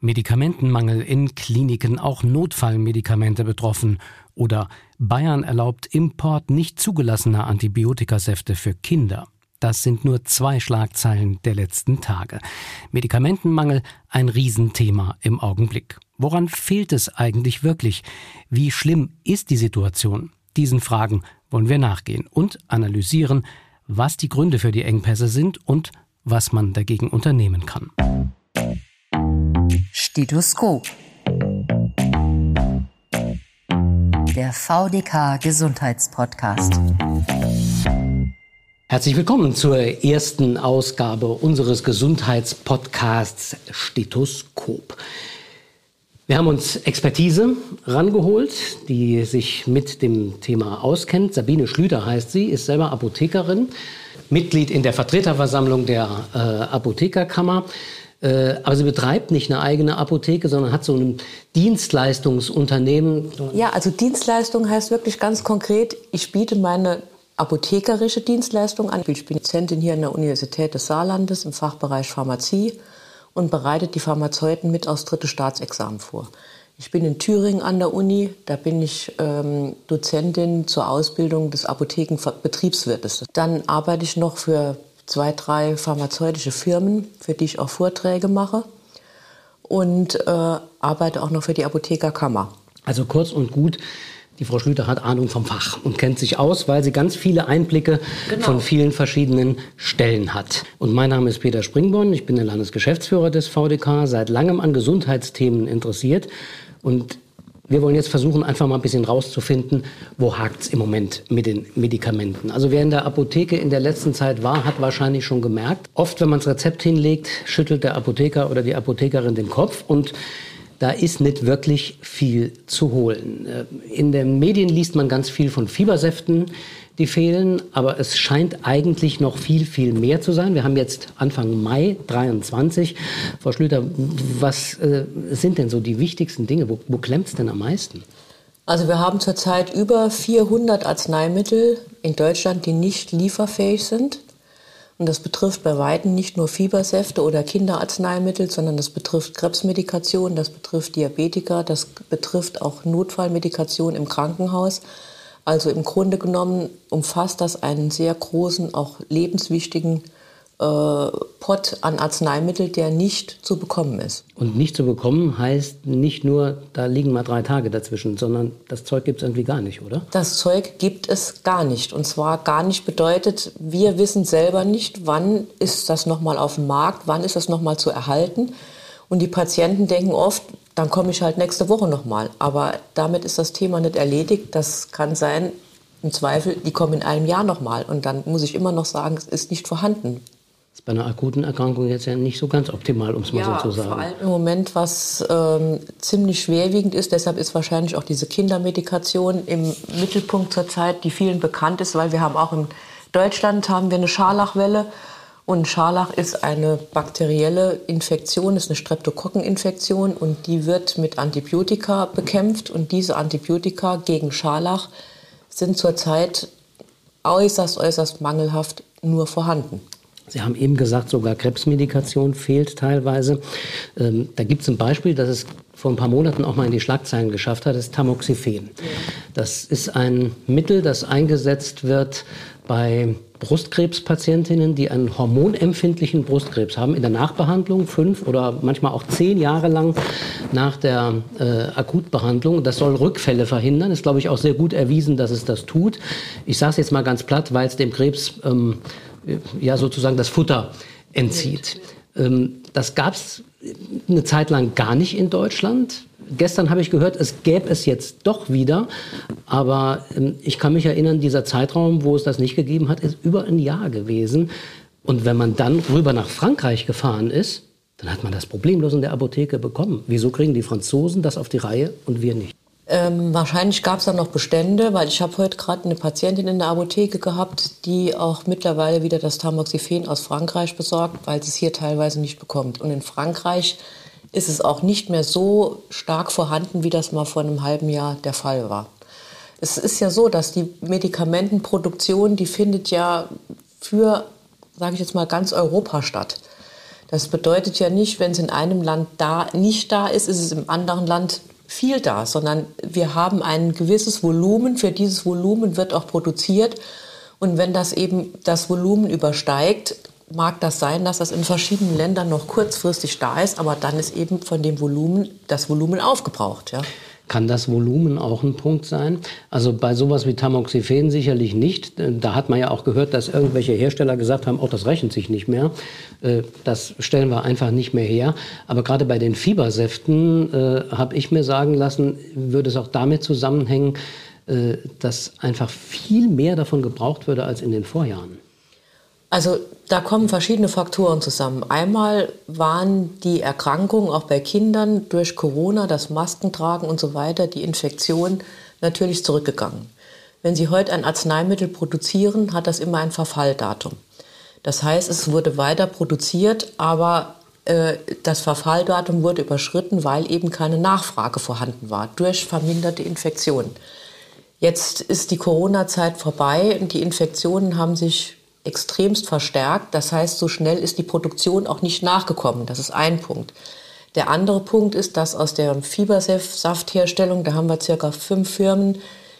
Medikamentenmangel in Kliniken, auch Notfallmedikamente betroffen oder Bayern erlaubt Import nicht zugelassener Antibiotikasäfte für Kinder. Das sind nur zwei Schlagzeilen der letzten Tage. Medikamentenmangel ein Riesenthema im Augenblick. Woran fehlt es eigentlich wirklich? Wie schlimm ist die Situation? Diesen Fragen wollen wir nachgehen und analysieren, was die Gründe für die Engpässe sind und was man dagegen unternehmen kann. Stethoskop. Der VDK Gesundheitspodcast. Herzlich willkommen zur ersten Ausgabe unseres Gesundheitspodcasts Stethoskop. Wir haben uns Expertise rangeholt, die sich mit dem Thema auskennt. Sabine Schlüter heißt sie, ist selber Apothekerin, Mitglied in der Vertreterversammlung der äh, Apothekerkammer. Äh, aber sie betreibt nicht eine eigene Apotheke, sondern hat so ein Dienstleistungsunternehmen. Ja, also Dienstleistung heißt wirklich ganz konkret, ich biete meine apothekerische Dienstleistung an. Ich bin Dozentin hier an der Universität des Saarlandes im Fachbereich Pharmazie und bereitet die Pharmazeuten mit aus dritte Staatsexamen vor. Ich bin in Thüringen an der Uni, da bin ich ähm, Dozentin zur Ausbildung des Apothekenbetriebswirtes. Dann arbeite ich noch für zwei, drei pharmazeutische Firmen, für die ich auch Vorträge mache und äh, arbeite auch noch für die Apothekerkammer. Also kurz und gut, die Frau Schlüter hat Ahnung vom Fach und kennt sich aus, weil sie ganz viele Einblicke genau. von vielen verschiedenen Stellen hat. Und mein Name ist Peter Springborn, ich bin der Landesgeschäftsführer des VDK, seit langem an Gesundheitsthemen interessiert und wir wollen jetzt versuchen, einfach mal ein bisschen rauszufinden, wo hakt es im Moment mit den Medikamenten. Also wer in der Apotheke in der letzten Zeit war, hat wahrscheinlich schon gemerkt, oft wenn man das Rezept hinlegt, schüttelt der Apotheker oder die Apothekerin den Kopf und da ist nicht wirklich viel zu holen. Äh, in den Medien liest man ganz viel von Fiebersäften, die fehlen, aber es scheint eigentlich noch viel, viel mehr zu sein. Wir haben jetzt Anfang Mai 23. Frau Schlüter, was äh, sind denn so die wichtigsten Dinge? Wo, wo klemmt es denn am meisten? Also wir haben zurzeit über 400 Arzneimittel in Deutschland, die nicht lieferfähig sind. Und das betrifft bei Weitem nicht nur Fiebersäfte oder Kinderarzneimittel, sondern das betrifft Krebsmedikation, das betrifft Diabetiker, das betrifft auch Notfallmedikation im Krankenhaus. Also im Grunde genommen umfasst das einen sehr großen, auch lebenswichtigen äh, Pot an Arzneimittel, der nicht zu bekommen ist. Und nicht zu bekommen heißt nicht nur, da liegen mal drei Tage dazwischen, sondern das Zeug gibt es irgendwie gar nicht, oder? Das Zeug gibt es gar nicht. Und zwar gar nicht bedeutet, wir wissen selber nicht, wann ist das nochmal auf dem Markt, wann ist das nochmal zu erhalten. Und die Patienten denken oft, dann komme ich halt nächste Woche nochmal. Aber damit ist das Thema nicht erledigt. Das kann sein, im Zweifel, die kommen in einem Jahr nochmal. Und dann muss ich immer noch sagen, es ist nicht vorhanden. Das ist bei einer akuten Erkrankung jetzt ja nicht so ganz optimal, um es mal ja, so zu sagen. Vor allem im Moment, was ähm, ziemlich schwerwiegend ist, deshalb ist wahrscheinlich auch diese Kindermedikation im Mittelpunkt zurzeit, die vielen bekannt ist, weil wir haben auch in Deutschland haben wir eine Scharlachwelle und Scharlach ist eine bakterielle Infektion, ist eine Streptokokkeninfektion und die wird mit Antibiotika bekämpft. Und diese Antibiotika gegen Scharlach sind zurzeit äußerst, äußerst mangelhaft nur vorhanden. Sie haben eben gesagt, sogar Krebsmedikation fehlt teilweise. Ähm, da gibt es ein Beispiel, das es vor ein paar Monaten auch mal in die Schlagzeilen geschafft hat, ist Tamoxifen. Das ist ein Mittel, das eingesetzt wird bei Brustkrebspatientinnen, die einen hormonempfindlichen Brustkrebs haben, in der Nachbehandlung fünf oder manchmal auch zehn Jahre lang nach der äh, Akutbehandlung. Das soll Rückfälle verhindern. Ist, glaube ich, auch sehr gut erwiesen, dass es das tut. Ich sage es jetzt mal ganz platt, weil es dem Krebs ähm, ja sozusagen das Futter entzieht. Ähm, das gab es eine Zeit lang gar nicht in Deutschland. Gestern habe ich gehört, es gäbe es jetzt doch wieder. Aber ähm, ich kann mich erinnern, dieser Zeitraum, wo es das nicht gegeben hat, ist über ein Jahr gewesen. Und wenn man dann rüber nach Frankreich gefahren ist, dann hat man das problemlos in der Apotheke bekommen. Wieso kriegen die Franzosen das auf die Reihe und wir nicht? Ähm, wahrscheinlich gab es da noch Bestände, weil ich habe heute gerade eine Patientin in der Apotheke gehabt, die auch mittlerweile wieder das Tamoxifen aus Frankreich besorgt, weil sie es hier teilweise nicht bekommt. Und in Frankreich ist es auch nicht mehr so stark vorhanden, wie das mal vor einem halben Jahr der Fall war. Es ist ja so, dass die Medikamentenproduktion, die findet ja für, sage ich jetzt mal, ganz Europa statt. Das bedeutet ja nicht, wenn es in einem Land da nicht da ist, ist es im anderen Land viel da, sondern wir haben ein gewisses Volumen. Für dieses Volumen wird auch produziert. Und wenn das eben das Volumen übersteigt, mag das sein, dass das in verschiedenen Ländern noch kurzfristig da ist, aber dann ist eben von dem Volumen das Volumen aufgebraucht. Ja. Kann das Volumen auch ein Punkt sein? Also bei sowas wie Tamoxifen sicherlich nicht. Da hat man ja auch gehört, dass irgendwelche Hersteller gesagt haben, oh, das rechnet sich nicht mehr. Äh, das stellen wir einfach nicht mehr her. Aber gerade bei den Fiebersäften äh, habe ich mir sagen lassen, würde es auch damit zusammenhängen, äh, dass einfach viel mehr davon gebraucht würde als in den Vorjahren. Also da kommen verschiedene Faktoren zusammen. Einmal waren die Erkrankungen auch bei Kindern durch Corona, das Maskentragen und so weiter, die Infektion natürlich zurückgegangen. Wenn Sie heute ein Arzneimittel produzieren, hat das immer ein Verfalldatum. Das heißt, es wurde weiter produziert, aber äh, das Verfalldatum wurde überschritten, weil eben keine Nachfrage vorhanden war durch verminderte Infektionen. Jetzt ist die Corona-Zeit vorbei und die Infektionen haben sich extremst verstärkt. Das heißt, so schnell ist die Produktion auch nicht nachgekommen. Das ist ein Punkt. Der andere Punkt ist, dass aus der Fiebersaftherstellung, da haben wir circa fünf Firmen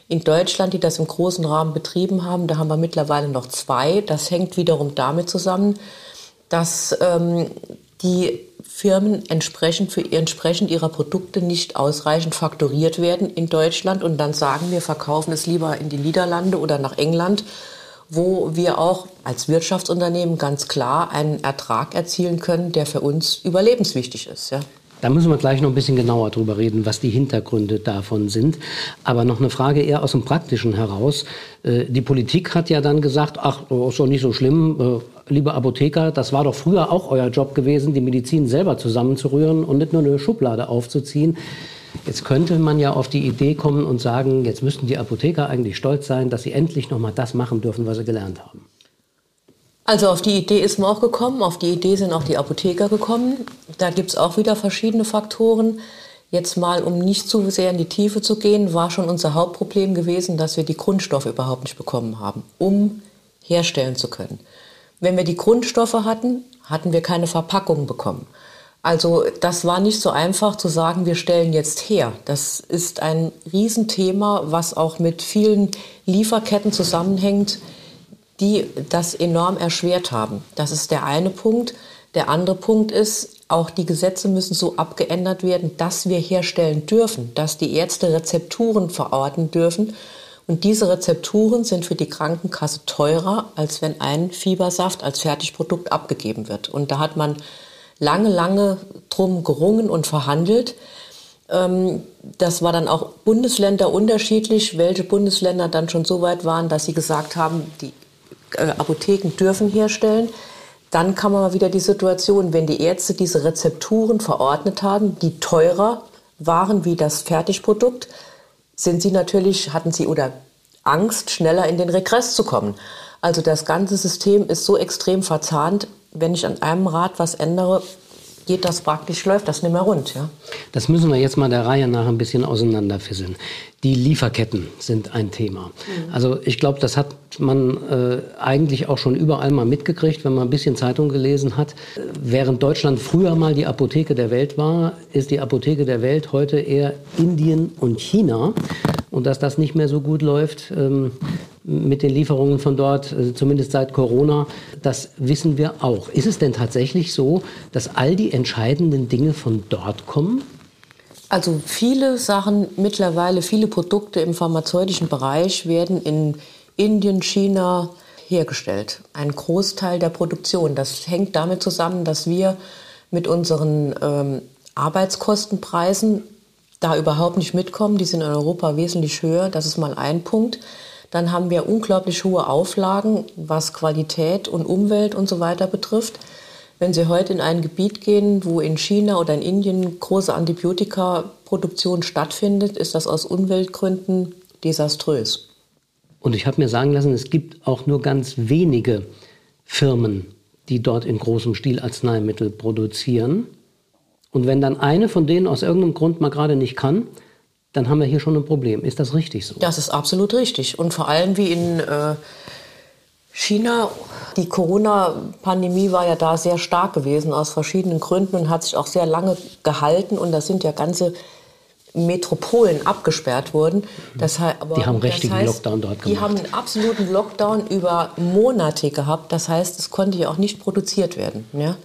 in Deutschland, die das im großen Rahmen betrieben haben. Da haben wir mittlerweile noch zwei. Das hängt wiederum damit zusammen, dass ähm, die Firmen entsprechend für entsprechend ihrer Produkte nicht ausreichend faktoriert werden in Deutschland und dann sagen wir, verkaufen es lieber in die Niederlande oder nach England wo wir auch als Wirtschaftsunternehmen ganz klar einen Ertrag erzielen können, der für uns überlebenswichtig ist. Ja. Da müssen wir gleich noch ein bisschen genauer drüber reden, was die Hintergründe davon sind. Aber noch eine Frage eher aus dem Praktischen heraus. Äh, die Politik hat ja dann gesagt, ach, ist doch nicht so schlimm, äh, liebe Apotheker, das war doch früher auch euer Job gewesen, die Medizin selber zusammenzurühren und nicht nur eine Schublade aufzuziehen. Jetzt könnte man ja auf die Idee kommen und sagen, jetzt müssten die Apotheker eigentlich stolz sein, dass sie endlich noch mal das machen dürfen, was sie gelernt haben. Also auf die Idee ist man auch gekommen, auf die Idee sind auch die Apotheker gekommen. Da gibt es auch wieder verschiedene Faktoren. Jetzt mal, um nicht zu sehr in die Tiefe zu gehen, war schon unser Hauptproblem gewesen, dass wir die Grundstoffe überhaupt nicht bekommen haben, um herstellen zu können. Wenn wir die Grundstoffe hatten, hatten wir keine Verpackung bekommen. Also das war nicht so einfach zu sagen, wir stellen jetzt her. Das ist ein Riesenthema, was auch mit vielen Lieferketten zusammenhängt, die das enorm erschwert haben. Das ist der eine Punkt. Der andere Punkt ist, auch die Gesetze müssen so abgeändert werden, dass wir herstellen dürfen, dass die Ärzte Rezepturen verorten dürfen. Und diese Rezepturen sind für die Krankenkasse teurer, als wenn ein Fiebersaft als Fertigprodukt abgegeben wird. Und da hat man lange, lange drum gerungen und verhandelt. Ähm, das war dann auch Bundesländer unterschiedlich, welche Bundesländer dann schon so weit waren, dass sie gesagt haben, die äh, Apotheken dürfen herstellen. Dann kam aber wieder die Situation, wenn die Ärzte diese Rezepturen verordnet haben, die teurer waren wie das Fertigprodukt, sind sie natürlich, hatten sie oder Angst, schneller in den Regress zu kommen. Also das ganze System ist so extrem verzahnt, wenn ich an einem Rad was ändere, geht das praktisch, läuft das nicht mehr rund. Ja? Das müssen wir jetzt mal der Reihe nach ein bisschen auseinanderfisseln. Die Lieferketten sind ein Thema. Mhm. Also ich glaube, das hat man äh, eigentlich auch schon überall mal mitgekriegt, wenn man ein bisschen Zeitung gelesen hat. Während Deutschland früher mal die Apotheke der Welt war, ist die Apotheke der Welt heute eher Indien und China. Und dass das nicht mehr so gut läuft, ähm, mit den Lieferungen von dort, äh, zumindest seit Corona. Das wissen wir auch. Ist es denn tatsächlich so, dass all die entscheidenden Dinge von dort kommen? Also viele Sachen mittlerweile, viele Produkte im pharmazeutischen Bereich werden in Indien, China hergestellt. Ein Großteil der Produktion. Das hängt damit zusammen, dass wir mit unseren ähm, Arbeitskostenpreisen da überhaupt nicht mitkommen. Die sind in Europa wesentlich höher. Das ist mal ein Punkt. Dann haben wir unglaublich hohe Auflagen, was Qualität und Umwelt und so weiter betrifft. Wenn Sie heute in ein Gebiet gehen, wo in China oder in Indien große Antibiotikaproduktion stattfindet, ist das aus Umweltgründen desaströs. Und ich habe mir sagen lassen, es gibt auch nur ganz wenige Firmen, die dort in großem Stil Arzneimittel produzieren. Und wenn dann eine von denen aus irgendeinem Grund mal gerade nicht kann, dann haben wir hier schon ein Problem. Ist das richtig so? Das ist absolut richtig. Und vor allem wie in äh, China, die Corona-Pandemie war ja da sehr stark gewesen aus verschiedenen Gründen und hat sich auch sehr lange gehalten. Und da sind ja ganze Metropolen abgesperrt worden. Das, aber, die haben richtigen heißt, Lockdown dort gemacht. Die haben einen absoluten Lockdown über Monate gehabt. Das heißt, es konnte ja auch nicht produziert werden. Ja?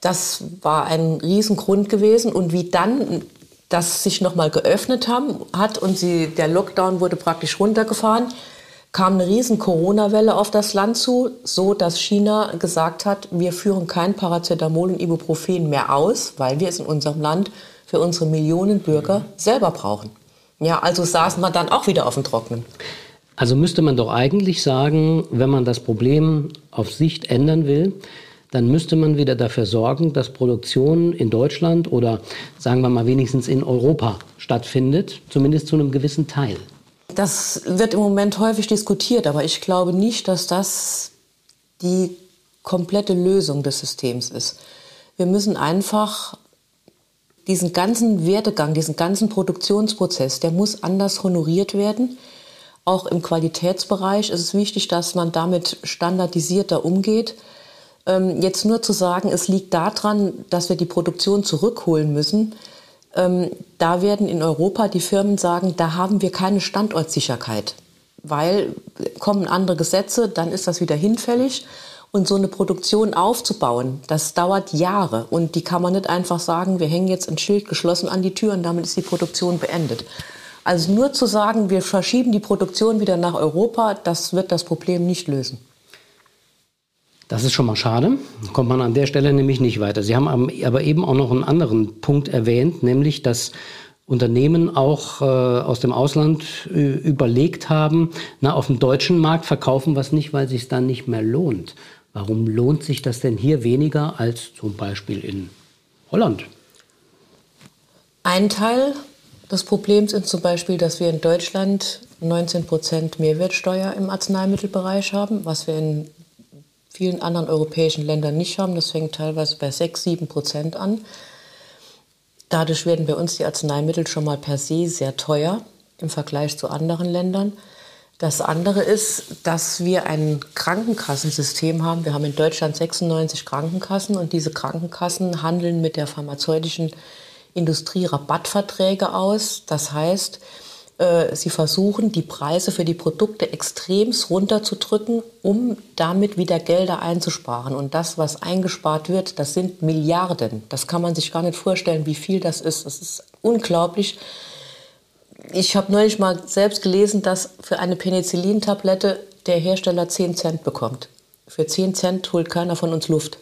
Das war ein Riesengrund gewesen. Und wie dann das sich nochmal geöffnet haben, hat und sie, der Lockdown wurde praktisch runtergefahren, kam eine riesen Corona-Welle auf das Land zu, so dass China gesagt hat, wir führen kein Paracetamol und Ibuprofen mehr aus, weil wir es in unserem Land für unsere Millionen Bürger selber brauchen. Ja, also saßen wir dann auch wieder auf dem Trockenen. Also müsste man doch eigentlich sagen, wenn man das Problem auf Sicht ändern will, dann müsste man wieder dafür sorgen, dass Produktion in Deutschland oder sagen wir mal wenigstens in Europa stattfindet, zumindest zu einem gewissen Teil. Das wird im Moment häufig diskutiert, aber ich glaube nicht, dass das die komplette Lösung des Systems ist. Wir müssen einfach diesen ganzen Werdegang, diesen ganzen Produktionsprozess, der muss anders honoriert werden. Auch im Qualitätsbereich ist es wichtig, dass man damit standardisierter umgeht. Ähm, jetzt nur zu sagen, es liegt daran, dass wir die Produktion zurückholen müssen, ähm, da werden in Europa die Firmen sagen, da haben wir keine Standortsicherheit, weil kommen andere Gesetze, dann ist das wieder hinfällig. Und so eine Produktion aufzubauen, das dauert Jahre. Und die kann man nicht einfach sagen, wir hängen jetzt ein Schild geschlossen an die Tür und damit ist die Produktion beendet. Also nur zu sagen, wir verschieben die Produktion wieder nach Europa, das wird das Problem nicht lösen. Das ist schon mal schade. Kommt man an der Stelle nämlich nicht weiter. Sie haben aber eben auch noch einen anderen Punkt erwähnt, nämlich dass Unternehmen auch äh, aus dem Ausland äh, überlegt haben, na, auf dem deutschen Markt verkaufen was nicht, weil sich dann nicht mehr lohnt. Warum lohnt sich das denn hier weniger als zum Beispiel in Holland? Ein Teil des Problems ist zum Beispiel, dass wir in Deutschland 19 Prozent Mehrwertsteuer im Arzneimittelbereich haben, was wir in vielen anderen europäischen Ländern nicht haben. Das fängt teilweise bei 6, 7 Prozent an. Dadurch werden bei uns die Arzneimittel schon mal per se sehr teuer im Vergleich zu anderen Ländern. Das andere ist, dass wir ein Krankenkassensystem haben. Wir haben in Deutschland 96 Krankenkassen und diese Krankenkassen handeln mit der pharmazeutischen Industrie Rabattverträge aus. Das heißt, sie versuchen, die Preise für die Produkte extremst runterzudrücken, um damit wieder Gelder einzusparen. Und das, was eingespart wird, das sind Milliarden. Das kann man sich gar nicht vorstellen, wie viel das ist. Das ist unglaublich. Ich habe neulich mal selbst gelesen, dass für eine Penicillin-Tablette der Hersteller 10 Cent bekommt. Für 10 Cent holt keiner von uns Luft.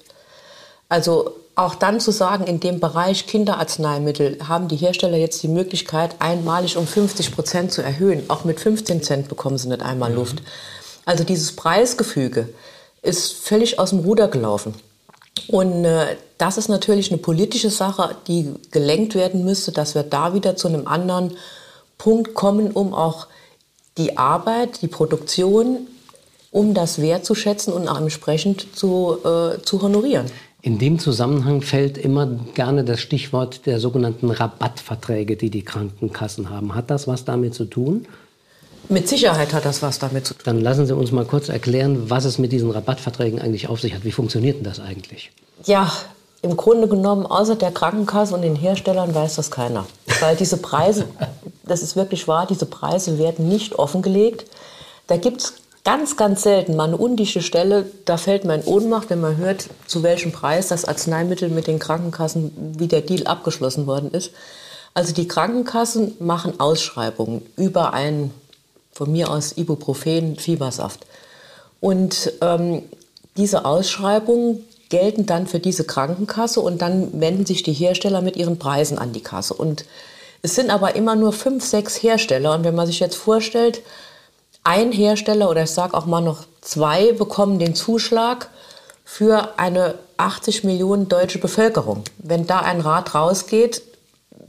Also auch dann zu sagen, in dem Bereich Kinderarzneimittel haben die Hersteller jetzt die Möglichkeit, einmalig um 50 Prozent zu erhöhen. Auch mit 15 Cent bekommen sie nicht einmal mhm. Luft. Also dieses Preisgefüge ist völlig aus dem Ruder gelaufen. Und äh, das ist natürlich eine politische Sache, die gelenkt werden müsste, dass wir da wieder zu einem anderen Punkt kommen, um auch die Arbeit, die Produktion, um das wertzuschätzen und auch entsprechend zu, äh, zu honorieren. In dem Zusammenhang fällt immer gerne das Stichwort der sogenannten Rabattverträge, die die Krankenkassen haben. Hat das was damit zu tun? Mit Sicherheit hat das was damit zu tun. Dann lassen Sie uns mal kurz erklären, was es mit diesen Rabattverträgen eigentlich auf sich hat. Wie funktioniert denn das eigentlich? Ja, im Grunde genommen, außer der Krankenkasse und den Herstellern weiß das keiner. Weil diese Preise, das ist wirklich wahr, diese Preise werden nicht offengelegt. Da gibt es ganz, ganz selten mal eine undichte Stelle, da fällt man in Ohnmacht, wenn man hört, zu welchem Preis das Arzneimittel mit den Krankenkassen, wie der Deal abgeschlossen worden ist. Also die Krankenkassen machen Ausschreibungen über einen, von mir aus Ibuprofen, Fiebersaft. Und ähm, diese Ausschreibungen gelten dann für diese Krankenkasse und dann wenden sich die Hersteller mit ihren Preisen an die Kasse. Und es sind aber immer nur fünf, sechs Hersteller. Und wenn man sich jetzt vorstellt, ein Hersteller oder ich sage auch mal noch zwei bekommen den Zuschlag für eine 80 Millionen deutsche Bevölkerung. Wenn da ein Rad rausgeht,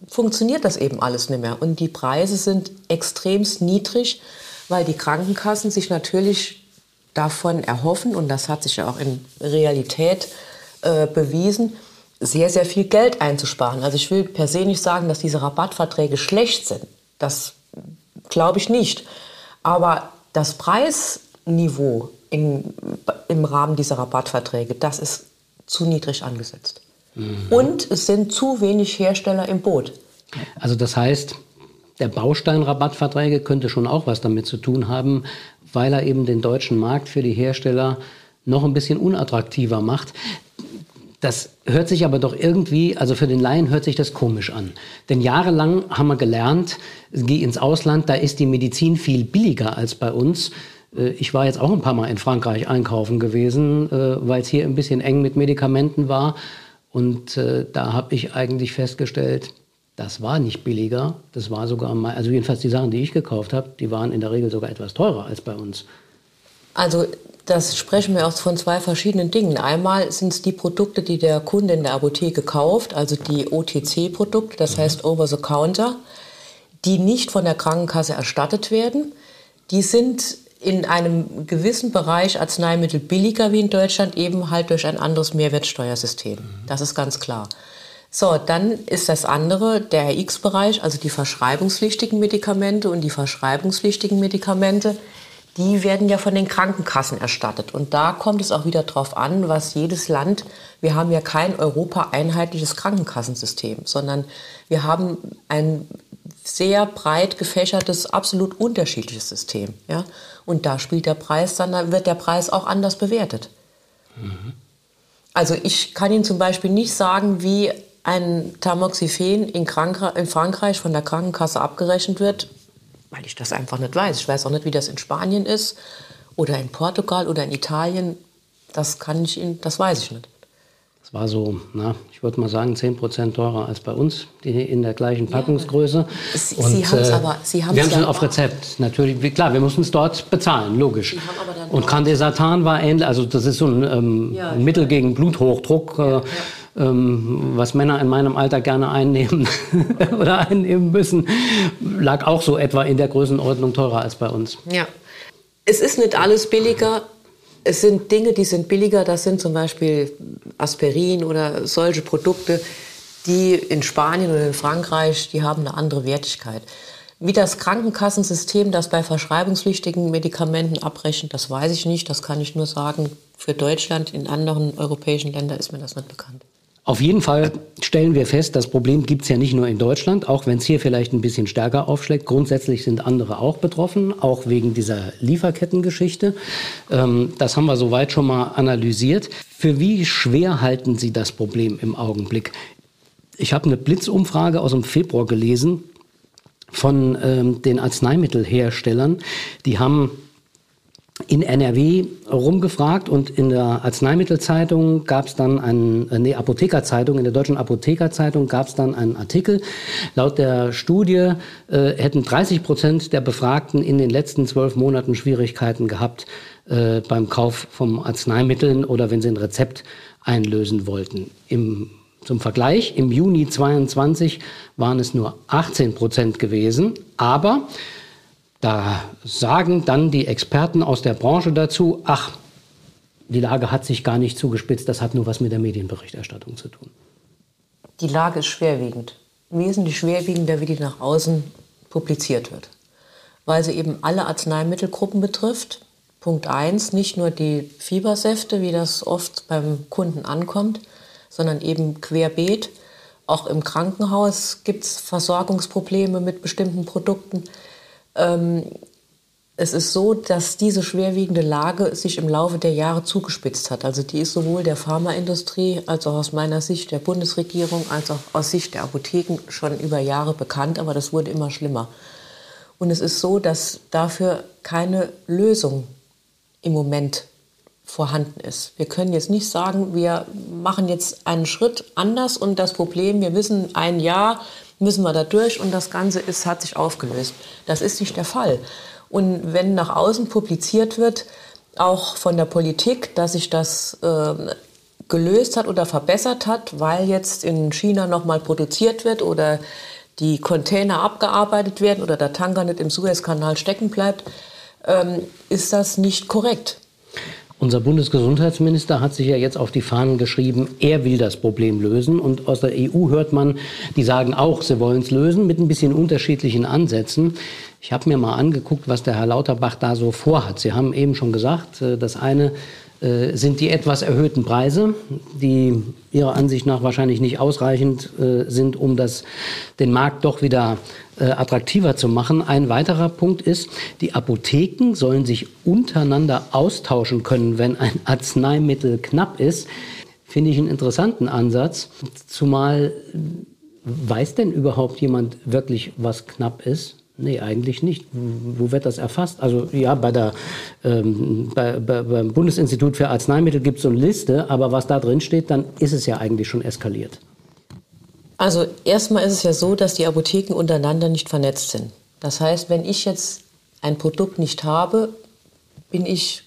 funktioniert das eben alles nicht mehr. Und die Preise sind extremst niedrig, weil die Krankenkassen sich natürlich davon erhoffen, und das hat sich ja auch in Realität äh, bewiesen, sehr, sehr viel Geld einzusparen. Also ich will per se nicht sagen, dass diese Rabattverträge schlecht sind. Das glaube ich nicht. Aber das Preisniveau in, im Rahmen dieser Rabattverträge. Das ist zu niedrig angesetzt. Mhm. Und es sind zu wenig Hersteller im Boot. Also das heißt, der Bausteinrabattverträge könnte schon auch was damit zu tun haben, weil er eben den deutschen Markt für die Hersteller noch ein bisschen unattraktiver macht. Das hört sich aber doch irgendwie, also für den Laien hört sich das komisch an. Denn jahrelang haben wir gelernt, geh ins Ausland, da ist die Medizin viel billiger als bei uns. Äh, ich war jetzt auch ein paar Mal in Frankreich einkaufen gewesen, äh, weil es hier ein bisschen eng mit Medikamenten war. Und äh, da habe ich eigentlich festgestellt, das war nicht billiger. Das war sogar mal, also jedenfalls die Sachen, die ich gekauft habe, die waren in der Regel sogar etwas teurer als bei uns. Also das sprechen wir auch von zwei verschiedenen Dingen. Einmal sind es die Produkte, die der Kunde in der Apotheke kauft, also die OTC-Produkte, das mhm. heißt Over the Counter, die nicht von der Krankenkasse erstattet werden. Die sind in einem gewissen Bereich Arzneimittel billiger wie in Deutschland, eben halt durch ein anderes Mehrwertsteuersystem. Mhm. Das ist ganz klar. So, dann ist das andere der RX-Bereich, also die verschreibungspflichtigen Medikamente und die verschreibungspflichtigen Medikamente, die werden ja von den Krankenkassen erstattet. Und da kommt es auch wieder darauf an, was jedes Land, wir haben ja kein Europa-einheitliches Krankenkassensystem, sondern wir haben ein sehr breit gefächertes, absolut unterschiedliches System. Ja? Und da spielt der Preis, dann wird der Preis auch anders bewertet. Mhm. Also ich kann Ihnen zum Beispiel nicht sagen, wie ein Tamoxifen in, in Frankreich von der Krankenkasse abgerechnet wird, weil ich das einfach nicht weiß. Ich weiß auch nicht, wie das in Spanien ist oder in Portugal oder in Italien. Das kann ich Ihnen, das weiß ich nicht. Das war so, na, ich würde mal sagen, 10 Prozent teurer als bei uns, in der gleichen Packungsgröße. Ja, Sie, Sie haben es äh, aber, Sie haben es ja auf Rezept. Natürlich, klar, wir mussten es dort bezahlen, logisch. Und Candesatan war ähnlich, also das ist so ein, ähm, ja, Mittel gegen Bluthochdruck. Äh, ähm, was Männer in meinem Alter gerne einnehmen oder einnehmen müssen, lag auch so etwa in der Größenordnung teurer als bei uns. Ja. Es ist nicht alles billiger. Es sind Dinge, die sind billiger. Das sind zum Beispiel Aspirin oder solche Produkte, die in Spanien oder in Frankreich, die haben eine andere Wertigkeit. Wie das Krankenkassensystem das bei verschreibungspflichtigen Medikamenten abrechnet, das weiß ich nicht. Das kann ich nur sagen. Für Deutschland, in anderen europäischen Ländern ist mir das nicht bekannt. Auf jeden Fall stellen wir fest, das Problem gibt es ja nicht nur in Deutschland, auch wenn es hier vielleicht ein bisschen stärker aufschlägt. Grundsätzlich sind andere auch betroffen, auch wegen dieser Lieferkettengeschichte. Ähm, das haben wir soweit schon mal analysiert. Für wie schwer halten Sie das Problem im Augenblick? Ich habe eine Blitzumfrage aus dem Februar gelesen von ähm, den Arzneimittelherstellern. Die haben in NRW rumgefragt und in der Arzneimittelzeitung gab es dann einen, äh, nee, Apothekerzeitung, in der deutschen Apothekerzeitung gab es dann einen Artikel. Laut der Studie äh, hätten 30 Prozent der Befragten in den letzten zwölf Monaten Schwierigkeiten gehabt äh, beim Kauf von Arzneimitteln oder wenn sie ein Rezept einlösen wollten. Im, zum Vergleich, im Juni 22 waren es nur 18 Prozent gewesen, aber da sagen dann die Experten aus der Branche dazu, ach, die Lage hat sich gar nicht zugespitzt, das hat nur was mit der Medienberichterstattung zu tun. Die Lage ist schwerwiegend. Wesentlich schwerwiegender, wie die nach außen publiziert wird. Weil sie eben alle Arzneimittelgruppen betrifft. Punkt 1, nicht nur die Fiebersäfte, wie das oft beim Kunden ankommt, sondern eben querbeet. Auch im Krankenhaus gibt es Versorgungsprobleme mit bestimmten Produkten. Ähm, es ist so, dass diese schwerwiegende Lage sich im Laufe der Jahre zugespitzt hat. Also die ist sowohl der Pharmaindustrie als auch aus meiner Sicht der Bundesregierung als auch aus Sicht der Apotheken schon über Jahre bekannt, aber das wurde immer schlimmer. Und es ist so, dass dafür keine Lösung im Moment vorhanden ist. Wir können jetzt nicht sagen, wir machen jetzt einen Schritt anders und das Problem, wir wissen ein Jahr, müssen wir da durch und das Ganze ist, hat sich aufgelöst. Das ist nicht der Fall. Und wenn nach außen publiziert wird, auch von der Politik, dass sich das äh, gelöst hat oder verbessert hat, weil jetzt in China nochmal produziert wird oder die Container abgearbeitet werden oder der Tanker nicht im Suezkanal stecken bleibt, ähm, ist das nicht korrekt. Unser Bundesgesundheitsminister hat sich ja jetzt auf die Fahnen geschrieben, er will das Problem lösen. Und aus der EU hört man, die sagen auch, sie wollen es lösen mit ein bisschen unterschiedlichen Ansätzen. Ich habe mir mal angeguckt, was der Herr Lauterbach da so vorhat. Sie haben eben schon gesagt, äh, das eine äh, sind die etwas erhöhten Preise, die Ihrer Ansicht nach wahrscheinlich nicht ausreichend äh, sind, um das, den Markt doch wieder äh, attraktiver zu machen. Ein weiterer Punkt ist, die Apotheken sollen sich untereinander austauschen können, wenn ein Arzneimittel knapp ist. Finde ich einen interessanten Ansatz, zumal weiß denn überhaupt jemand wirklich, was knapp ist? Nee, eigentlich nicht. Wo wird das erfasst? Also ja, bei der, ähm, bei, bei, beim Bundesinstitut für Arzneimittel gibt es so eine Liste, aber was da drin steht, dann ist es ja eigentlich schon eskaliert. Also erstmal ist es ja so, dass die Apotheken untereinander nicht vernetzt sind. Das heißt, wenn ich jetzt ein Produkt nicht habe, bin ich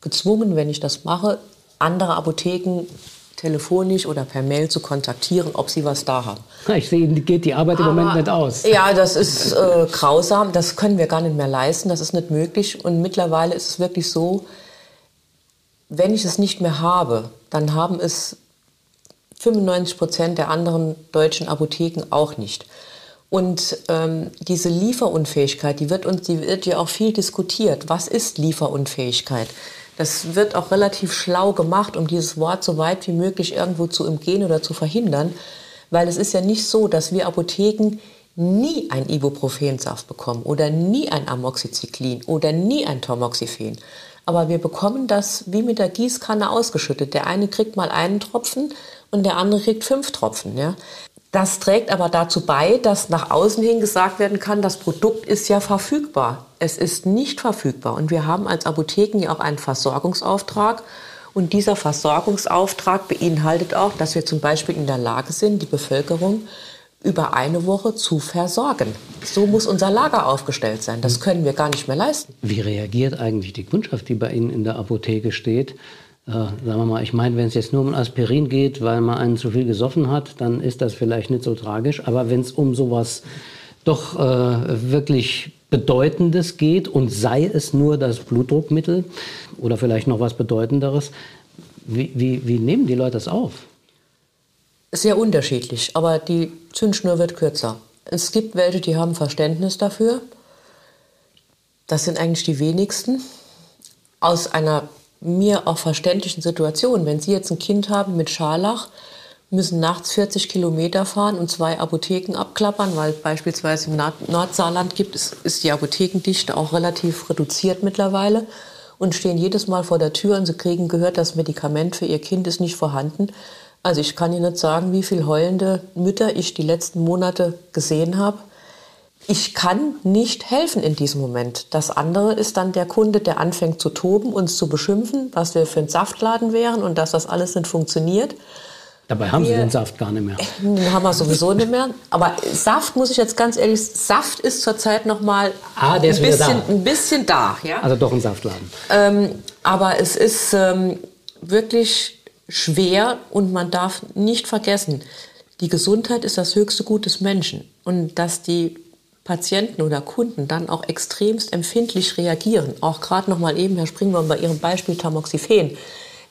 gezwungen, wenn ich das mache, andere Apotheken telefonisch oder per Mail zu kontaktieren, ob sie was da haben. Ich sehe, geht die Arbeit Aber, im Moment nicht aus. Ja, das ist äh, grausam. Das können wir gar nicht mehr leisten. Das ist nicht möglich. Und mittlerweile ist es wirklich so, wenn ich es nicht mehr habe, dann haben es 95 Prozent der anderen deutschen Apotheken auch nicht. Und ähm, diese Lieferunfähigkeit, die wird uns, die wird ja auch viel diskutiert. Was ist Lieferunfähigkeit? Das wird auch relativ schlau gemacht, um dieses Wort so weit wie möglich irgendwo zu umgehen oder zu verhindern. Weil es ist ja nicht so, dass wir Apotheken nie ein Ibuprofensaft bekommen oder nie ein Amoxicillin oder nie ein Tamoxifen. Aber wir bekommen das wie mit der Gießkanne ausgeschüttet. Der eine kriegt mal einen Tropfen und der andere kriegt fünf Tropfen. Ja? Das trägt aber dazu bei, dass nach außen hin gesagt werden kann, das Produkt ist ja verfügbar. Es ist nicht verfügbar. Und wir haben als Apotheken ja auch einen Versorgungsauftrag. Und dieser Versorgungsauftrag beinhaltet auch, dass wir zum Beispiel in der Lage sind, die Bevölkerung über eine Woche zu versorgen. So muss unser Lager aufgestellt sein. Das können wir gar nicht mehr leisten. Wie reagiert eigentlich die Kundschaft, die bei Ihnen in der Apotheke steht? Äh, sagen wir mal, ich meine, wenn es jetzt nur um Aspirin geht, weil man einen zu viel gesoffen hat, dann ist das vielleicht nicht so tragisch. Aber wenn es um sowas doch äh, wirklich Bedeutendes geht und sei es nur das Blutdruckmittel oder vielleicht noch was Bedeutenderes, wie, wie, wie nehmen die Leute das auf? Sehr unterschiedlich, aber die Zündschnur wird kürzer. Es gibt welche, die haben Verständnis dafür. Das sind eigentlich die wenigsten. Aus einer mir auch verständlichen Situationen. Wenn Sie jetzt ein Kind haben mit Scharlach, müssen nachts 40 Kilometer fahren und zwei Apotheken abklappern, weil beispielsweise im Nordsaarland gibt es, ist die Apothekendichte auch relativ reduziert mittlerweile und stehen jedes Mal vor der Tür und sie kriegen gehört, das Medikament für ihr Kind ist nicht vorhanden. Also ich kann Ihnen nicht sagen, wie viele heulende Mütter ich die letzten Monate gesehen habe ich kann nicht helfen in diesem Moment. Das andere ist dann der Kunde, der anfängt zu toben, uns zu beschimpfen, was wir für ein Saftladen wären und dass das alles nicht funktioniert. Dabei haben wir, Sie den Saft gar nicht mehr. Den haben wir sowieso nicht mehr. Aber Saft, muss ich jetzt ganz ehrlich, Saft ist zurzeit noch mal ah, ein, bisschen, da. ein bisschen da. Ja? Also doch ein Saftladen. Ähm, aber es ist ähm, wirklich schwer und man darf nicht vergessen, die Gesundheit ist das höchste Gut des Menschen. Und dass die Patienten oder Kunden dann auch extremst empfindlich reagieren. Auch gerade noch mal eben, Herr Springborn, bei Ihrem Beispiel Tamoxifen.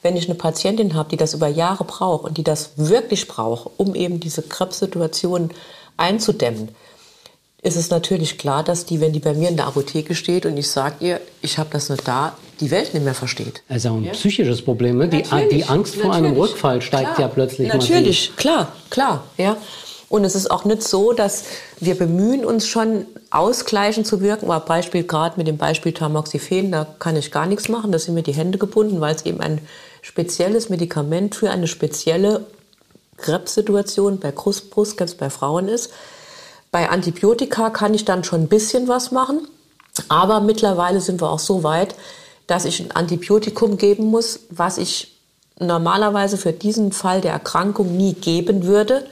Wenn ich eine Patientin habe, die das über Jahre braucht und die das wirklich braucht, um eben diese Krebssituation einzudämmen, ist es natürlich klar, dass die, wenn die bei mir in der Apotheke steht und ich sage ihr, ich habe das nicht da, die Welt nicht mehr versteht. Also ein ja? psychisches Problem. Ne? Die, die, Angst vor einem Rückfall steigt klar, ja plötzlich. Natürlich, massiv. klar, klar. Ja. Und es ist auch nicht so, dass wir bemühen uns schon ausgleichend zu wirken. Aber Beispiel gerade mit dem Beispiel Tamoxifen, da kann ich gar nichts machen. Da sind mir die Hände gebunden, weil es eben ein spezielles Medikament für eine spezielle Krebssituation bei Brustkrebs bei Frauen ist. Bei Antibiotika kann ich dann schon ein bisschen was machen. Aber mittlerweile sind wir auch so weit, dass ich ein Antibiotikum geben muss, was ich normalerweise für diesen Fall der Erkrankung nie geben würde,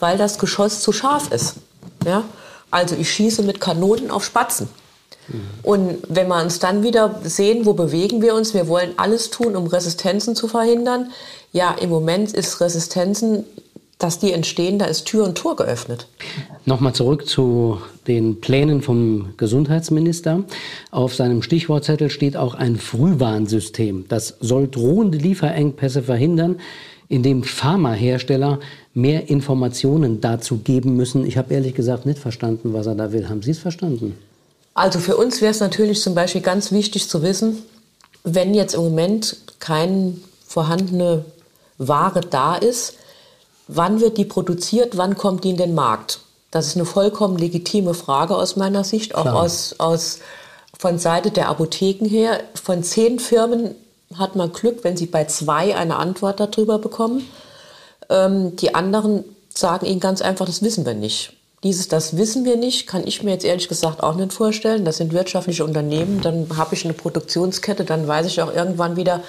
weil das Geschoss zu scharf ist. Ja? Also ich schieße mit Kanonen auf Spatzen. Und wenn wir uns dann wieder sehen, wo bewegen wir uns, wir wollen alles tun, um Resistenzen zu verhindern. Ja, im Moment ist Resistenzen dass die entstehen, da ist Tür und Tor geöffnet. Nochmal zurück zu den Plänen vom Gesundheitsminister. Auf seinem Stichwortzettel steht auch ein Frühwarnsystem. Das soll drohende Lieferengpässe verhindern, indem Pharmahersteller mehr Informationen dazu geben müssen. Ich habe ehrlich gesagt nicht verstanden, was er da will. Haben Sie es verstanden? Also für uns wäre es natürlich zum Beispiel ganz wichtig zu wissen, wenn jetzt im Moment keine vorhandene Ware da ist, wann wird die produziert, wann kommt die in den Markt? Das ist eine vollkommen legitime Frage aus meiner Sicht, auch aus, aus, von Seite der Apotheken her. Von zehn Firmen hat man Glück, wenn sie bei zwei eine Antwort darüber bekommen. Ähm, die anderen sagen ihnen ganz einfach, das wissen wir nicht. Dieses, das wissen wir nicht, kann ich mir jetzt ehrlich gesagt auch nicht vorstellen. Das sind wirtschaftliche Unternehmen, dann habe ich eine Produktionskette, dann weiß ich auch irgendwann wieder,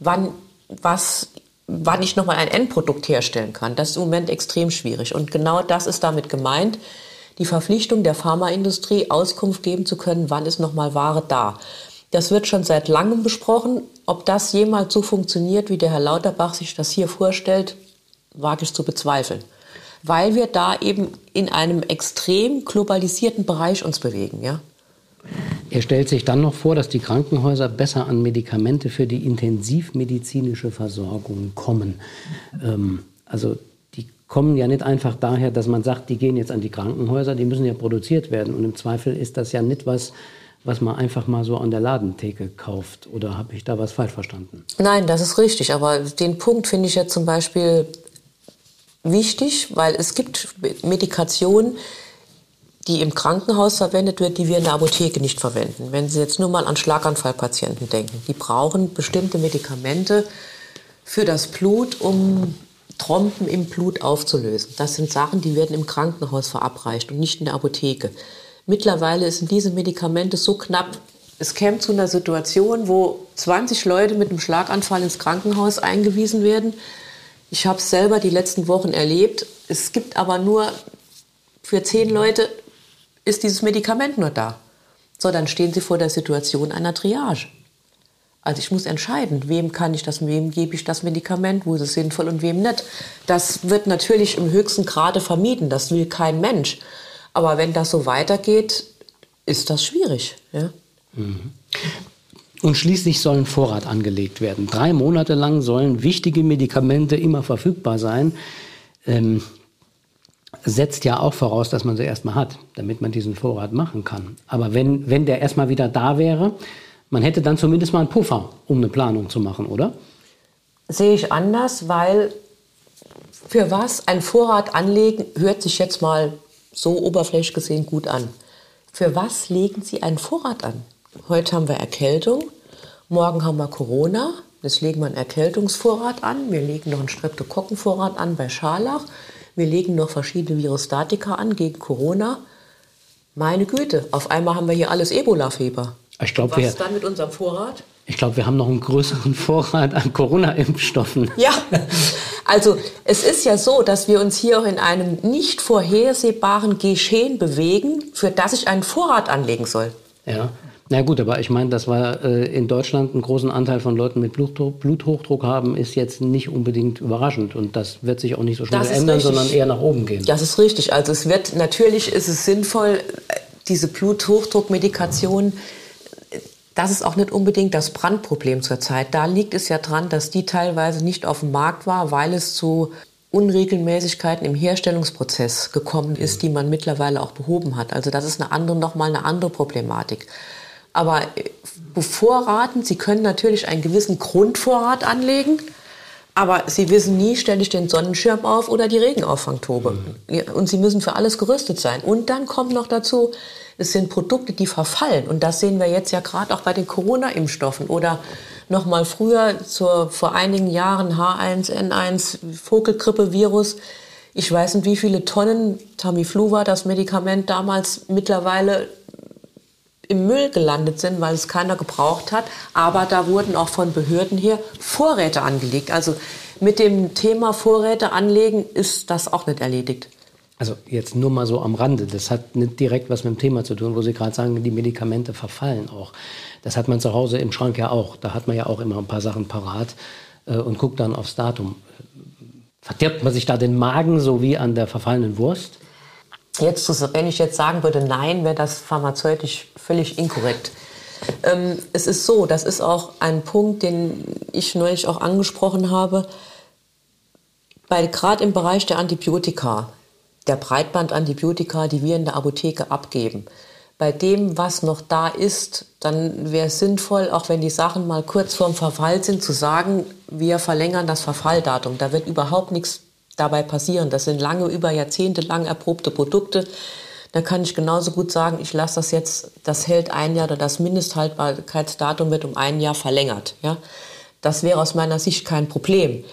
wann was wann ich nochmal ein Endprodukt herstellen kann. Das ist im Moment extrem schwierig. Und genau das ist damit gemeint, die Verpflichtung der Pharmaindustrie, Auskunft geben zu können, wann ist nochmal Ware da. Das wird schon seit langem besprochen. Ob das jemals so funktioniert, wie der Herr Lauterbach sich das hier vorstellt, wage ich zu bezweifeln. Weil wir da eben in einem extrem globalisierten Bereich uns bewegen, ja. Er stellt sich dann noch vor, dass die Krankenhäuser besser an Medikamente für die intensivmedizinische Versorgung kommen. Ähm, also die kommen ja nicht einfach daher, dass man sagt, die gehen jetzt an die Krankenhäuser, die müssen ja produziert werden. Und im Zweifel ist das ja nicht was, was man einfach mal so an der Ladentheke kauft. Oder habe ich da was falsch verstanden? Nein, das ist richtig. Aber den Punkt finde ich ja zum Beispiel wichtig, weil es gibt Medikationen, die im Krankenhaus verwendet wird, die wir in der Apotheke nicht verwenden. Wenn Sie jetzt nur mal an Schlaganfallpatienten denken, die brauchen bestimmte Medikamente für das Blut, um Trompen im Blut aufzulösen. Das sind Sachen, die werden im Krankenhaus verabreicht und nicht in der Apotheke. Mittlerweile sind diese Medikamente so knapp, es käme zu einer Situation, wo 20 Leute mit einem Schlaganfall ins Krankenhaus eingewiesen werden. Ich habe es selber die letzten Wochen erlebt. Es gibt aber nur für zehn Leute ist dieses Medikament nur da. So, dann stehen Sie vor der Situation einer Triage. Also ich muss entscheiden, wem kann ich das, wem gebe ich das Medikament, wo ist es sinnvoll und wem nicht. Das wird natürlich im höchsten Grade vermieden, das will kein Mensch. Aber wenn das so weitergeht, ist das schwierig. Ja? Mhm. Und schließlich soll ein Vorrat angelegt werden. Drei Monate lang sollen wichtige Medikamente immer verfügbar sein. Ähm, setzt ja auch voraus, dass man sie erstmal hat, damit man diesen Vorrat machen kann. Aber wenn, wenn der erstmal wieder da wäre, man hätte dann zumindest mal einen Puffer, um eine Planung zu machen, oder? Sehe ich anders, weil für was ein Vorrat anlegen, hört sich jetzt mal so oberflächlich gesehen gut an. Für was legen Sie einen Vorrat an? Heute haben wir Erkältung, morgen haben wir Corona, jetzt legen wir einen Erkältungsvorrat an, wir legen noch einen Streptokokkenvorrat an bei Scharlach. Wir legen noch verschiedene Virostatika an gegen Corona. Meine Güte, auf einmal haben wir hier alles Ebola-Fieber. Ich glaub, Was wir, ist dann mit unserem Vorrat? Ich glaube, wir haben noch einen größeren Vorrat an Corona-Impfstoffen. Ja, also es ist ja so, dass wir uns hier auch in einem nicht vorhersehbaren Geschehen bewegen, für das ich einen Vorrat anlegen soll. Ja, na gut, aber ich meine, dass wir äh, in Deutschland einen großen Anteil von Leuten mit Bluthochdruck, Bluthochdruck haben, ist jetzt nicht unbedingt überraschend. Und das wird sich auch nicht so schnell ändern, richtig. sondern eher nach oben gehen. Das ist richtig. Also es wird, natürlich ist es sinnvoll, diese Bluthochdruckmedikation, das ist auch nicht unbedingt das Brandproblem zurzeit. Da liegt es ja dran, dass die teilweise nicht auf dem Markt war, weil es zu Unregelmäßigkeiten im Herstellungsprozess gekommen ist, die man mittlerweile auch behoben hat. Also das ist eine andere, nochmal eine andere Problematik. Aber äh, bevorraten, Sie können natürlich einen gewissen Grundvorrat anlegen, aber Sie wissen nie, stelle ich den Sonnenschirm auf oder die Regenauffangtobe. Mhm. Und Sie müssen für alles gerüstet sein. Und dann kommt noch dazu, es sind Produkte, die verfallen. Und das sehen wir jetzt ja gerade auch bei den Corona-Impfstoffen oder noch mal früher, zur, vor einigen Jahren H1N1 Vogelgrippe-Virus. Ich weiß nicht, wie viele Tonnen Tamiflu war das Medikament damals mittlerweile im Müll gelandet sind, weil es keiner gebraucht hat. Aber da wurden auch von Behörden her Vorräte angelegt. Also mit dem Thema Vorräte anlegen ist das auch nicht erledigt. Also jetzt nur mal so am Rande. Das hat nicht direkt was mit dem Thema zu tun, wo Sie gerade sagen, die Medikamente verfallen auch. Das hat man zu Hause im Schrank ja auch. Da hat man ja auch immer ein paar Sachen parat äh, und guckt dann aufs Datum. Verdirbt man sich da den Magen so wie an der verfallenen Wurst? Jetzt, wenn ich jetzt sagen würde, nein, wäre das pharmazeutisch völlig inkorrekt. Ähm, es ist so, das ist auch ein Punkt, den ich neulich auch angesprochen habe, gerade im Bereich der Antibiotika, der Breitbandantibiotika, die wir in der Apotheke abgeben, bei dem, was noch da ist, dann wäre es sinnvoll, auch wenn die Sachen mal kurz vorm Verfall sind, zu sagen, wir verlängern das Verfalldatum. Da wird überhaupt nichts dabei passieren. Das sind lange, über Jahrzehnte lang erprobte Produkte. Da kann ich genauso gut sagen, ich lasse das jetzt, das hält ein Jahr oder das Mindesthaltbarkeitsdatum wird um ein Jahr verlängert. Ja? Das wäre aus meiner Sicht kein Problem.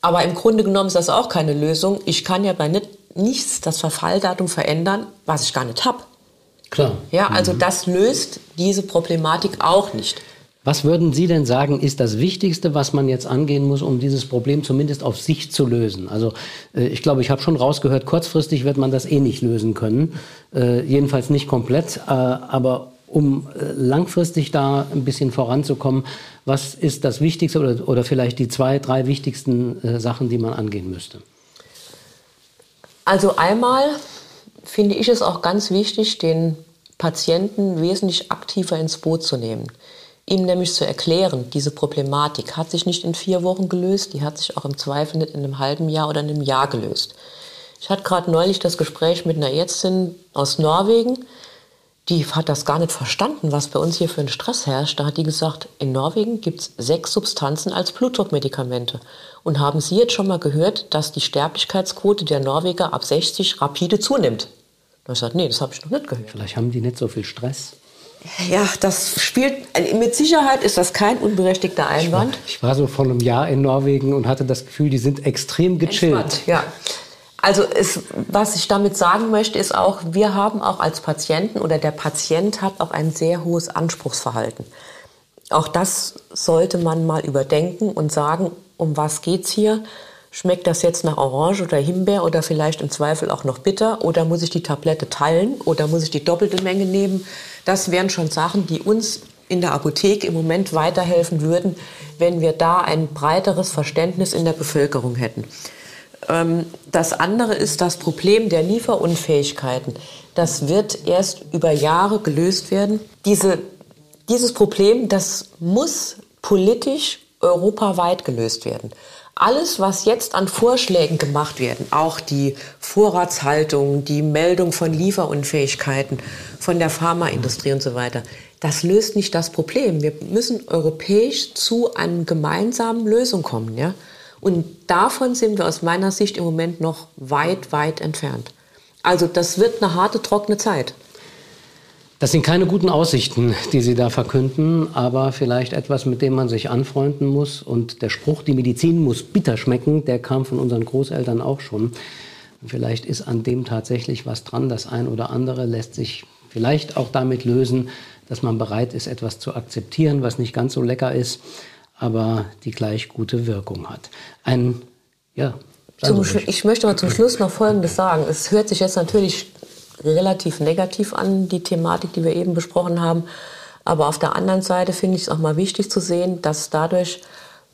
Aber im Grunde genommen ist das auch keine Lösung. Ich kann ja bei nicht, nichts das Verfalldatum verändern, was ich gar nicht habe. Klar. Ja, also mhm. das löst diese Problematik auch nicht. Was würden Sie denn sagen, ist das Wichtigste, was man jetzt angehen muss, um dieses Problem zumindest auf sich zu lösen? Also äh, ich glaube, ich habe schon rausgehört, kurzfristig wird man das eh nicht lösen können, äh, jedenfalls nicht komplett, äh, aber um äh, langfristig da ein bisschen voranzukommen, was ist das Wichtigste oder, oder vielleicht die zwei, drei wichtigsten äh, Sachen, die man angehen müsste? Also einmal finde ich es auch ganz wichtig, den Patienten wesentlich aktiver ins Boot zu nehmen. Ihm nämlich zu erklären, diese Problematik hat sich nicht in vier Wochen gelöst, die hat sich auch im Zweifel nicht in einem halben Jahr oder in einem Jahr gelöst. Ich hatte gerade neulich das Gespräch mit einer Ärztin aus Norwegen, die hat das gar nicht verstanden, was bei uns hier für ein Stress herrscht. Da hat die gesagt, in Norwegen gibt es sechs Substanzen als Blutdruckmedikamente. Und haben Sie jetzt schon mal gehört, dass die Sterblichkeitsquote der Norweger ab 60 rapide zunimmt? Da habe ich gesagt, nee, das habe ich noch nicht gehört. Vielleicht haben die nicht so viel Stress. Ja, das spielt, mit Sicherheit ist das kein unberechtigter Einwand. Ich war, ich war so vor einem Jahr in Norwegen und hatte das Gefühl, die sind extrem gechillt. Entspannt, ja. Also es, was ich damit sagen möchte, ist auch, wir haben auch als Patienten oder der Patient hat auch ein sehr hohes Anspruchsverhalten. Auch das sollte man mal überdenken und sagen, um was geht's hier? Schmeckt das jetzt nach Orange oder Himbeer oder vielleicht im Zweifel auch noch bitter? Oder muss ich die Tablette teilen oder muss ich die doppelte Menge nehmen? Das wären schon Sachen, die uns in der Apotheke im Moment weiterhelfen würden, wenn wir da ein breiteres Verständnis in der Bevölkerung hätten. Ähm, das andere ist das Problem der Lieferunfähigkeiten. Das wird erst über Jahre gelöst werden. Diese, dieses Problem, das muss politisch europaweit gelöst werden. Alles, was jetzt an Vorschlägen gemacht werden, auch die Vorratshaltung, die Meldung von Lieferunfähigkeiten von der Pharmaindustrie und so weiter, das löst nicht das Problem. Wir müssen europäisch zu einer gemeinsamen Lösung kommen. Ja? Und davon sind wir aus meiner Sicht im Moment noch weit, weit entfernt. Also das wird eine harte, trockene Zeit. Das sind keine guten Aussichten, die Sie da verkünden, aber vielleicht etwas, mit dem man sich anfreunden muss. Und der Spruch, die Medizin muss bitter schmecken, der kam von unseren Großeltern auch schon. Vielleicht ist an dem tatsächlich was dran. Das ein oder andere lässt sich vielleicht auch damit lösen, dass man bereit ist, etwas zu akzeptieren, was nicht ganz so lecker ist aber die gleich gute Wirkung hat. Ein, ja. Zum, ich möchte mal zum Schluss noch Folgendes sagen. Es hört sich jetzt natürlich relativ negativ an, die Thematik, die wir eben besprochen haben. Aber auf der anderen Seite finde ich es auch mal wichtig zu sehen, dass dadurch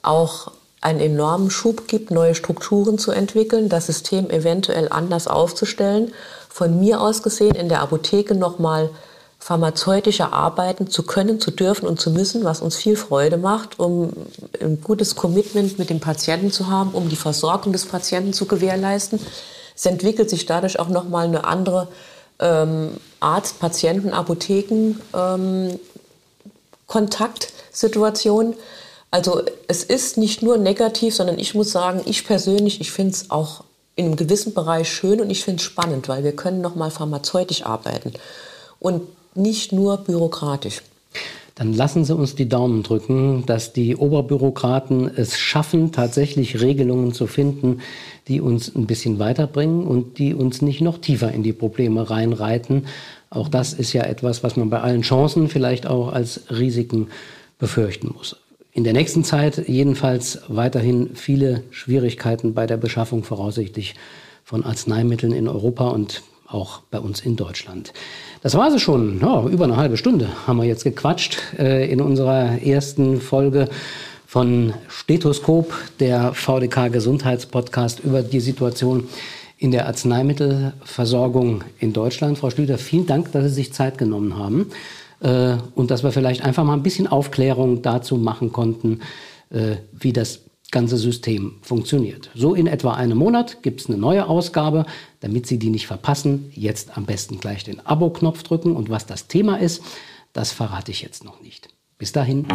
auch einen enormen Schub gibt, neue Strukturen zu entwickeln, das System eventuell anders aufzustellen. Von mir aus gesehen in der Apotheke nochmal pharmazeutischer arbeiten zu können, zu dürfen und zu müssen, was uns viel Freude macht, um ein gutes Commitment mit dem Patienten zu haben, um die Versorgung des Patienten zu gewährleisten. Es entwickelt sich dadurch auch nochmal eine andere ähm, Arzt, Patienten, Apotheken ähm. Also es ist nicht nur negativ, sondern ich muss sagen, ich persönlich, ich finde es auch in einem gewissen Bereich schön und ich finde es spannend, weil wir können nochmal pharmazeutisch arbeiten. Und nicht nur bürokratisch. Dann lassen Sie uns die Daumen drücken, dass die Oberbürokraten es schaffen, tatsächlich Regelungen zu finden, die uns ein bisschen weiterbringen und die uns nicht noch tiefer in die Probleme reinreiten. Auch das ist ja etwas, was man bei allen Chancen vielleicht auch als Risiken befürchten muss. In der nächsten Zeit jedenfalls weiterhin viele Schwierigkeiten bei der Beschaffung voraussichtlich von Arzneimitteln in Europa und auch bei uns in Deutschland. Das war es schon. Ja, über eine halbe Stunde haben wir jetzt gequatscht äh, in unserer ersten Folge von Stethoskop, der VDK Gesundheitspodcast über die Situation in der Arzneimittelversorgung in Deutschland. Frau Schlüter, vielen Dank, dass Sie sich Zeit genommen haben äh, und dass wir vielleicht einfach mal ein bisschen Aufklärung dazu machen konnten, äh, wie das ganze System funktioniert. So in etwa einem Monat gibt es eine neue Ausgabe. Damit Sie die nicht verpassen, jetzt am besten gleich den Abo-Knopf drücken. Und was das Thema ist, das verrate ich jetzt noch nicht. Bis dahin.